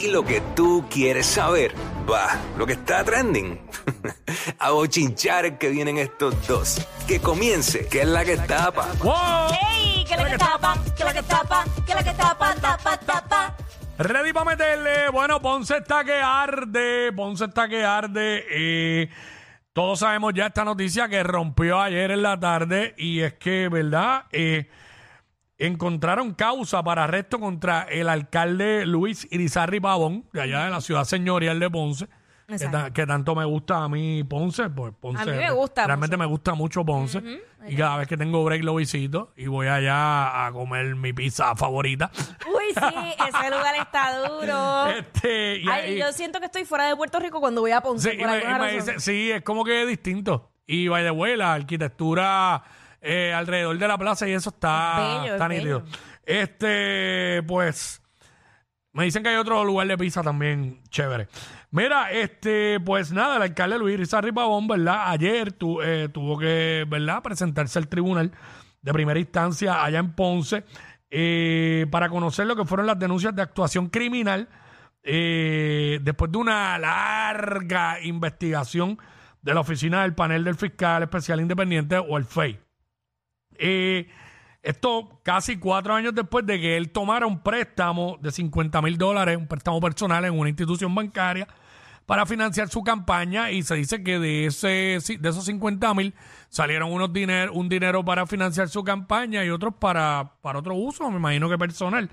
Y lo que tú quieres saber, va, lo que está trending. A bochinchar que vienen estos dos. Que comience, que es la que tapa. ¡Wow! ¡Ey! ¡Que la que tapa! ¡Que la que tapa! ¡Que la que tapa! ¡Tapa, tapa! Ready para meterle. Bueno, Ponce está que arde. Ponce está que arde. Eh, todos sabemos ya esta noticia que rompió ayer en la tarde. Y es que, ¿verdad? Eh, encontraron causa para arresto contra el alcalde Luis Irizarri Pavón, de allá de la ciudad señorial de Ponce. Que, Exacto. ta- que tanto me gusta a mí Ponce, pues Ponce. A mí me gusta Realmente me gusta mucho Ponce. Y cada vez que tengo break lo visito y voy allá a comer mi pizza favorita. Uy, sí, ese lugar está duro. Este, y- Ay, y- yo siento que estoy fuera de Puerto Rico cuando voy a Ponce. Sí, y por me- alguna y me razón. dice- sí, es como que es distinto. Y by the way, la arquitectura eh, alrededor de la plaza y eso está, Es bello, está es nítido. bello. Este, pues, me dicen que hay otro lugar de pizza también chévere. Mira, este, pues nada, el alcalde Luis Rizarri Pavón, ¿verdad? Ayer tu- eh, tuvo que, ¿verdad? Presentarse al tribunal de primera instancia allá en Ponce eh, para conocer lo que fueron las denuncias de actuación criminal eh, después de una larga investigación de la oficina del panel del fiscal especial independiente o el FEI. Esto casi cuatro años después de que él tomara un préstamo de 50 mil dólares, un préstamo personal en una institución bancaria para financiar su campaña y se dice que de ese de esos 50 mil salieron unos dinero, un dinero para financiar su campaña y otros para, para otro uso, me imagino que personal,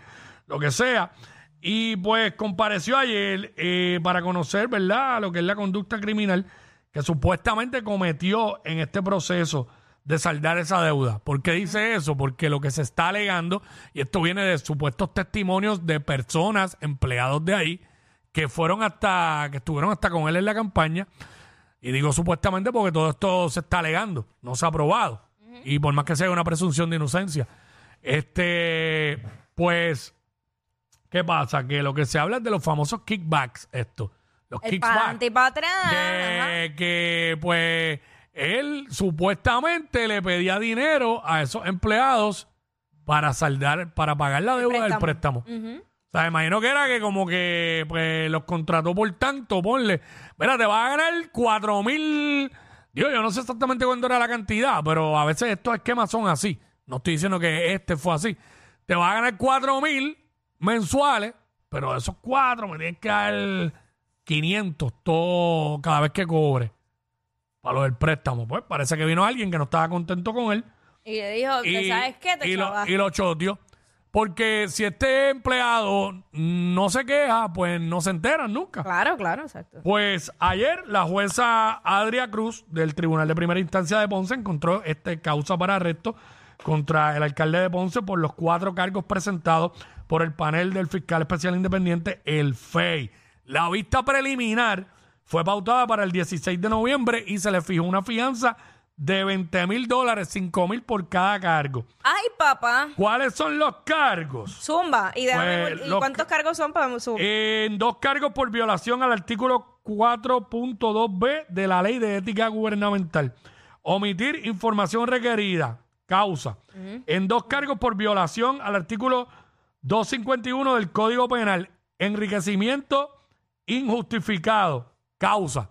lo que sea. Y pues compareció ayer eh, para conocer, ¿verdad?, lo que es la conducta criminal que supuestamente cometió en este proceso de saldar esa deuda. ¿Por qué dice eso? Porque lo que se está alegando, y esto viene de supuestos testimonios de personas, empleados de ahí, que fueron hasta, que estuvieron hasta con él en la campaña, y digo supuestamente porque todo esto se está alegando, no se ha probado. Y por más que sea una presunción de inocencia. Este, pues, ¿qué pasa? Que lo que se habla es de los famosos kickbacks, esto. Los El kickbacks para ajá. de que pues él supuestamente le pedía dinero a esos empleados para saldar, para pagar la deuda del préstamo. Ujú. O sea, imagino que era que como que pues los contrató por tanto, ponle, mira, te vas a ganar cuatro mil, Dios, yo no sé exactamente cuánto era la cantidad, pero a veces estos esquemas son así. No estoy diciendo que este fue así. Te vas a ganar cuatro mil mensuales, pero de esos cuatro me tienes que dar 500 todo cada vez que cobre para lo del préstamo. Pues parece que vino alguien que no estaba contento con él Y le dijo, ¿sabes qué? Te y lo, chavaste. y lo choteó. Porque si este empleado no se queja, pues no se enteran nunca. Claro, claro, exacto. Pues ayer la jueza Adria Cruz del Tribunal de Primera Instancia de Ponce encontró este causa para arresto contra el alcalde de Ponce por los cuatro cargos presentados por el panel del fiscal especial independiente, el FEI. La vista preliminar fue pautada para el 16 de noviembre y se le fijó una fianza de 20 mil dólares, 5 mil por cada cargo. Ay, papá. ¿Cuáles son los cargos? Zumba. ¿Y, déjame- Pues, ¿y los cuántos cargos son para zumba? En dos cargos por violación al artículo 4.2b de la Ley de Ética Gubernamental. Omitir información requerida, causa. En dos cargos por violación al artículo 251 del Código Penal. Enriquecimiento injustificado, causa.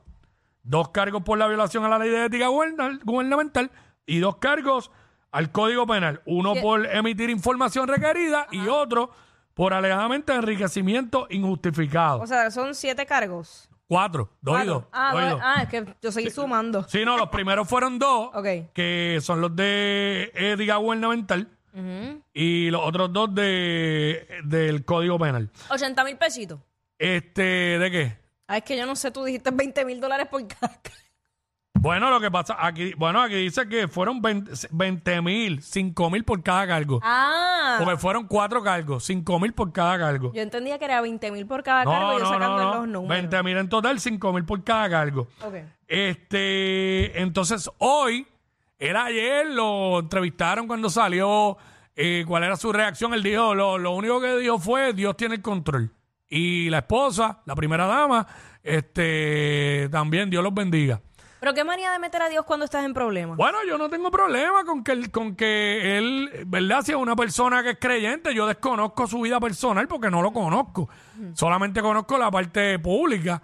Dos cargos por la violación a la Ley de Ética Gubernamental y dos cargos al Código Penal. Uno por emitir información requerida y otro por alegadamente enriquecimiento injustificado. o sea, son siete cargos. Cuatro, dos y dos. Ah, dos y dos- dos. ah, es que yo seguí sumando. Sí, no, los primeros fueron dos, Ok. que son los de ética gubernamental, Ujú. y los otros dos de, del Código Penal. 80 mil pesitos. Este, ¿de qué? Ah, es que yo no sé, tú dijiste 20 mil dólares por cada cargo. Bueno, lo que pasa, aquí, bueno, aquí dice que fueron 20 mil, 5 mil por cada cargo. Ah. Porque fueron cuatro cargos, 5 mil por cada cargo. Yo entendía que era 20 mil por cada cargo No, y yo no, sacando no, los no. números. 20 mil en total, 5 mil por cada cargo. Ok. Este, entonces hoy, era ayer, lo entrevistaron cuando salió, eh, cuál era su reacción. Él dijo, lo, lo único que dijo fue, Dios tiene el control. Y la esposa, la primera dama, este, también Dios los bendiga. Pero qué manía de meter a Dios cuando estás en problemas. Bueno, yo no tengo problema con que, él- con que él, ¿verdad? Si es una persona que es creyente, yo desconozco su vida personal porque no lo conozco. Solamente conozco la parte pública.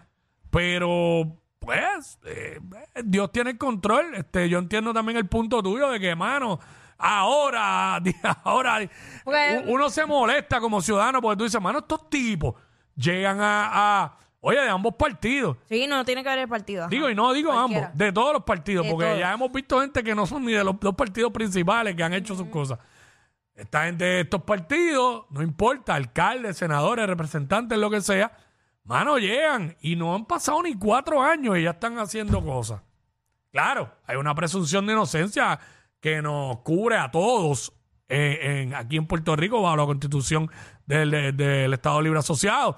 Pero, pues, eh, Dios tiene el control. Este, yo entiendo también el punto tuyo de que, mano, ahora, ahora, Porque- u- uno se molesta como ciudadano porque tú dices, mano, estos tipos llegan a, a- oye, de ambos partidos. Sí, no tiene que ver el partido. ajá. Digo, y no digo Cualquiera. ambos, de todos los partidos, De porque todos. ya hemos visto gente que no son ni de los dos partidos principales que han hecho sus cosas. Esta gente de estos partidos, no importa, alcaldes, senadores, representantes, lo que sea, mano, llegan y no han pasado ni cuatro años y ya están haciendo cosas. Claro, hay una presunción de inocencia que nos cubre a todos eh, en- aquí en Puerto Rico bajo la constitución del, de- del Estado Libre Asociado.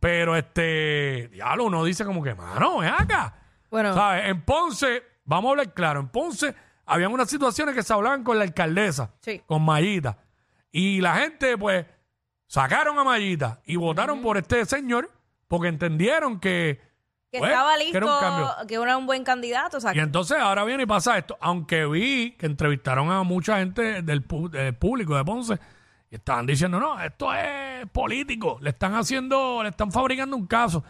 Pero este, diablo, uno dice como que, mano, ven acá. Bueno, ¿Sabes? En Ponce, vamos a hablar claro, en Ponce habían unas situaciones que se hablaban con la alcaldesa, Sí. con Mayita. Y la gente, pues, sacaron a Mayita y votaron por este señor porque entendieron que, que pues, estaba que listo, era un cambio. que era un buen candidato. O sea, Y entonces ahora viene y pasa esto. Aunque vi que entrevistaron a mucha gente del, pu- del público de Ponce y estaban diciendo, no, esto es político. Le están haciendo, le están fabricando un caso.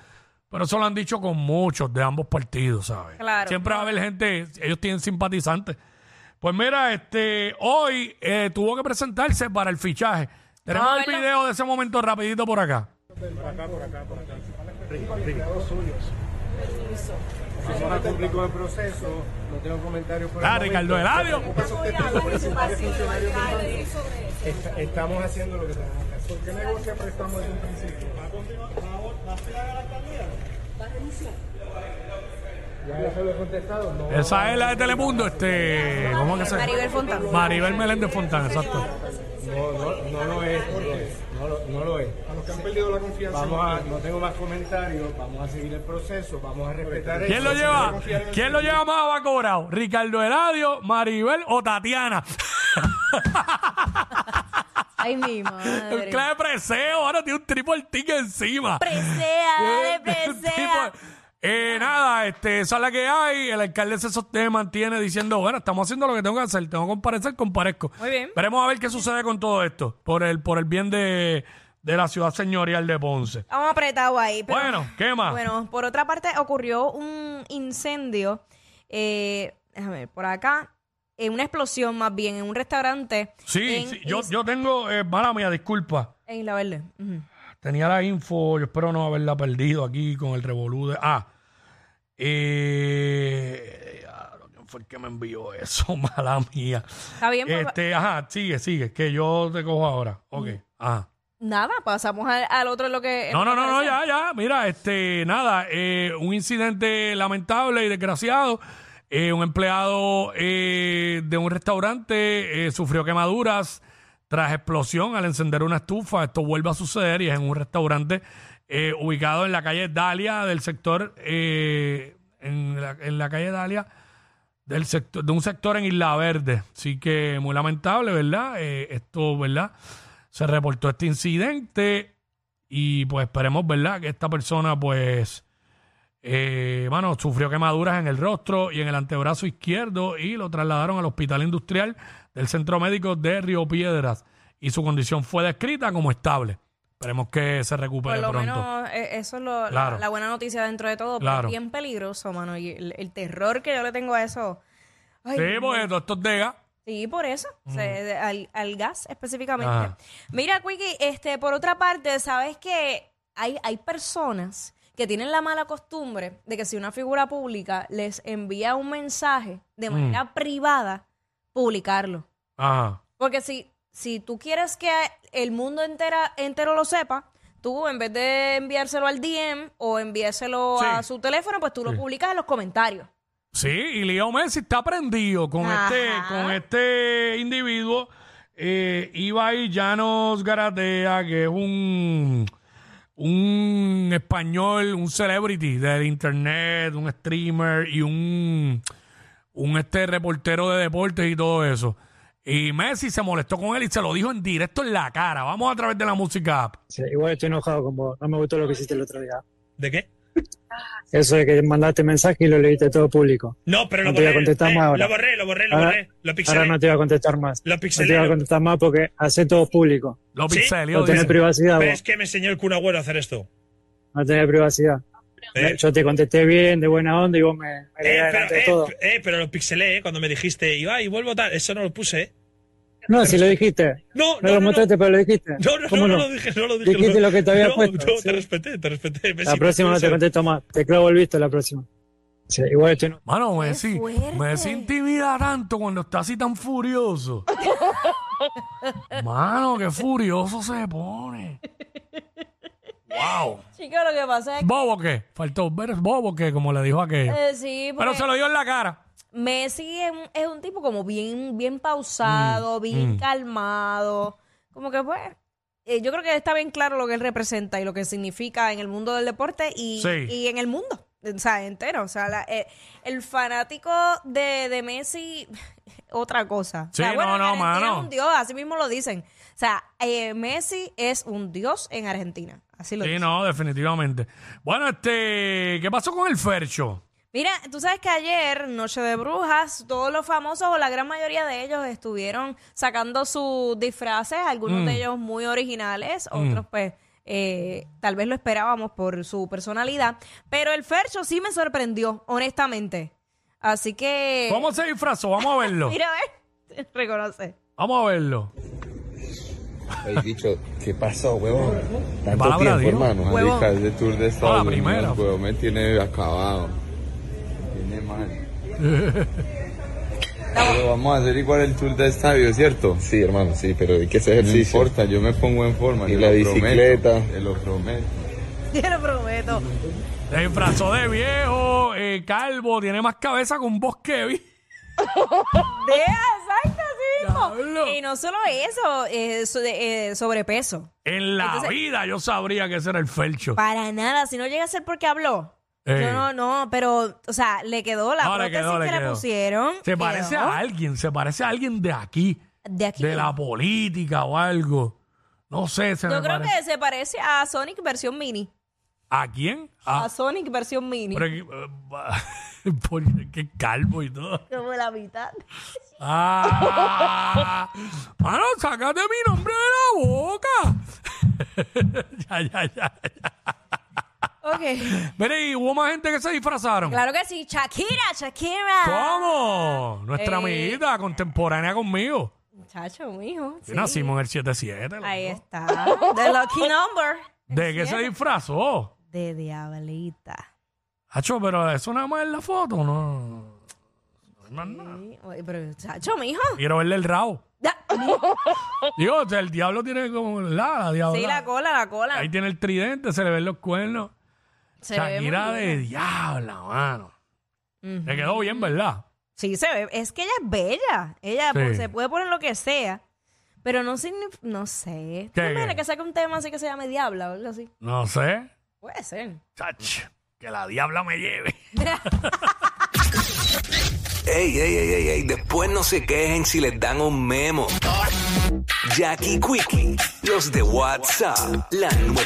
Pero eso lo han dicho con muchos de ambos partidos, ¿sabes? Claro. Siempre va a haber gente, ellos tienen simpatizantes. Pues mira, este, hoy eh, tuvo que presentarse para el fichaje. Tenemos Vamos a el verlo. video de ese momento rapidito por acá. Vamos a cumplir con el proceso, no tengo comentarios por el Ah, momento. Ricardo Eladio. Est- Estamos haciendo lo que tenemos que hacer. ¿Por qué negocia prestamos desde un principio? ¿Va a continuar? ¿Va a aspirar a la alcaldía? ¿Va a renunciar? Ya se lo he contestado. No. Esa es la de Telemundo, este, ¿cómo que se Maribel Fontana. Maribel Meléndez Fontana, exacto. No, no, no lo es, no lo es, no lo, no lo es. A los que han perdido la confianza. Vamos a, no tengo más comentarios, vamos a seguir el proceso, vamos a respetar ¿Quién eso. lo lleva? ¿Quién lo lleva más abacorado? ¿Ricardo Eladio, Maribel o Tatiana? Ay, mi El madre. clave preseo, ahora tiene un triple ticket encima. Presea, dale, presea. Eh, nada, este, esa es la que hay. El alcalde se sostiene, mantiene diciendo, bueno, estamos haciendo lo que tengo que hacer. Tengo que comparecer, comparezco. Muy bien. Veremos a ver qué sucede con todo esto. Por el, por el bien de, de la ciudad señorial de Ponce. Estamos apretados ahí. pero- Bueno, ¿qué más? Bueno, por otra parte, ocurrió un incendio. Eh, déjame ver, por acá. eh, una explosión más bien en un restaurante. Sí, en sí, yo, yo tengo, eh, mala mía, disculpa. En Isla Verde. Tenía la info, yo espero no haberla perdido aquí con el revolú de... Ah, eh, ¿quién fue el que me envió eso? Mala mía. Está bien, Este, ajá, sigue, sigue, que yo te cojo ahora. Ok, ajá. nada, pasamos al, al otro lo que. No, no, no, no, ya, ya. Mira, este, nada, eh, un incidente lamentable y desgraciado. Eh, un empleado eh, de un restaurante eh, sufrió quemaduras tras explosión al encender una estufa. Esto vuelve a suceder y es en un restaurante eh, ubicado en la calle Dalia del sector, eh, en, la, en la calle Dalia del sector, de un sector en Isla Verde. Así que muy lamentable, ¿verdad? Eh, esto, ¿verdad? Se reportó este incidente y pues esperemos, ¿verdad? Que esta persona, pues, eh, bueno, sufrió quemaduras en el rostro y en el antebrazo izquierdo y lo trasladaron al hospital industrial del Centro Médico de Río Piedras y su condición fue descrita como estable. Esperemos que se Por recupere lo pronto. menos eh, eso es lo- la- Claro. la, buena noticia dentro de todo. Claro. Pero es bien peligroso, mano. Y el, el terror que yo le tengo a eso. Ay, Sí, porque todo esto es de gas. Sí, por eso. Se- de- al, al gas específicamente. Ajá. Mira, Quickie, este, por otra parte, sabes que hay, hay personas que tienen la mala costumbre de que si una figura pública les envía un mensaje de Mm. manera privada, publicarlo. Ajá. Porque si, si tú quieres que el mundo entera, entero lo sepa, tú en vez de enviárselo al DM o enviárselo Sí. a su teléfono, pues tú lo publicas en los comentarios. Sí, y Leo Messi está prendido con Ajá. este, con este individuo. Eh, Ibai Llanos Garatea, que es un, un español, un celebrity del internet, un streamer y un, un este reportero de deportes y todo eso. Y Messi se molestó con él y se lo dijo en directo en la cara. Vamos a través de la música app. Sí, igual estoy enojado con vos. No me gustó lo que hiciste el otro día. ¿De qué? Eso de que mandaste mensaje y lo leíste todo público. No, pero No lo te voy a borré. contestar eh, más ahora. Lo borré, lo borré, lo Ahora- borré. Lo pixelé. Ahora no te voy a contestar más. Lo No pixelé. te voy a contestar más porque hace todo público. Lo ¿Sí? pixelió, No tenés privacidad, Pero vos. es que me enseñó el Kun Agüero a hacer esto. No tenés privacidad. Eh, Yo te contesté bien, de buena onda, y vos me, me eh, pero, delante de eh, todo. eh, pero lo pixelé eh, cuando me dijiste, Iba y vuelvo tal. Eso no lo puse, ¿eh? No, si lo dijiste. No, No, no, lo no, mostraste, pero lo dijiste. No, no, ¿Cómo no, no? no lo dije, no lo dije. Dijiste no. lo que te había no, puesto, No, sí. te respeté, te respeté. Messi, La próxima no te contesto más. Te clavo el visto la próxima. Sí, igual estoy... Mano, Messi, fuerte. Messi intimida tanto cuando está así tan furioso. Mano, qué furioso se pone. Wow. Chicos, lo que pasa es que. ¿Bobo qué? Faltó bobo qué, como le dijo aquello. eh, sí, Pero se lo dio en la cara. Messi es un, es un tipo como bien, bien pausado, bien mm. calmado. Como que pues. eh, yo creo que está bien claro lo que él representa y lo que significa en el mundo del deporte y, Sí. y en el mundo. O sea, entero. O sea, la- eh, el fanático de, de Messi, otra cosa. O sea, Sí, bueno, no, en no, Argentina mano. es un dios, así mismo lo dicen. O sea, eh, Messi es un dios en Argentina. Así lo Sí, no, definitivamente. Bueno, este, ¿qué pasó con el Fercho? Mira, tú sabes que ayer, Noche de Brujas, todos los famosos o la gran mayoría de ellos estuvieron sacando sus disfraces, algunos Mm. de ellos muy originales, otros pues eh, tal vez lo esperábamos por su personalidad, pero el Fercho sí me sorprendió, honestamente. Así que... ¿Cómo se disfrazó? Vamos a verlo. Mira, ve, reconoce. Vamos a verlo. He dicho, ¿qué pasó, huevón? Tanto palabra tiempo, hermano. Huevón. Marica, ese tour de Estados la Unidos, primera. huevón, me tiene acabado. Tiene mal. Pero vamos a hacer igual el tour de estadio, ¿cierto? Sí, hermano, sí, pero ¿y qué es No ejercicio? importa, yo me pongo en forma. Y la lo bicicleta. prometo, Te lo prometo. Te lo prometo. Se disfrazó de viejo, eh, calvo, tiene más cabeza que un bosque. ¿vi? Diablo. Y no solo eso, eh, so- de- eh, sobrepeso. En la Entonces- vida yo sabría que ese era el Fercho. Para nada, si no llega a ser porque habló. Eh. Yo no, no, pero, o sea, le quedó la No, le prótesis quedó, le que le quedó. pusieron. Se quedó parece a alguien, se parece a alguien de aquí, De aquí. de la política o algo. No sé, se Yo me creo parece. que se parece a Sonic versión mini. ¿A quién? A Sonic versión mini. pero, eh, por- qué calvo y todo. Como la mitad. Ah, mano, sácate mi nombre de la boca. ya, ya, ya, ya. Ok. Mire, y hubo más gente que se disfrazaron. Claro que sí. Shakira, Shakira. ¿Cómo? Nuestra Eh. amiguita contemporánea conmigo. Muchacho, mijo. Sí. Nacimos en el 77. los Ahí está. The Lucky Number. ¿De qué se disfrazó? De diablita. Hacho, pero eso nada más es la foto, no. No hay más nada. Sí, oye, Pero, chacho, mijo. Quiero verle el rabo. Ya. Digo, o sea, el diablo tiene como la, la diabla. Sí, la cola, la cola. Ahí tiene el tridente, se le ven los cuernos. Se ve muy Shakira de bien. diabla, mano. Ujú. Le quedó bien, ¿verdad? Sí, se ve. Es que ella es bella. Ella Sí. pues, se puede poner lo que sea. Pero no significa. No sé. ¿Tú ¿Qué, imaginas qué? que saque un tema así que se llame Diabla o algo así? No sé. Puede ser. Chach, que la diabla me lleve. Ey, ey, ey, ey, ey, después no se quejen si les dan un memo. Jackie Quickie, los de WhatsApp, la nueva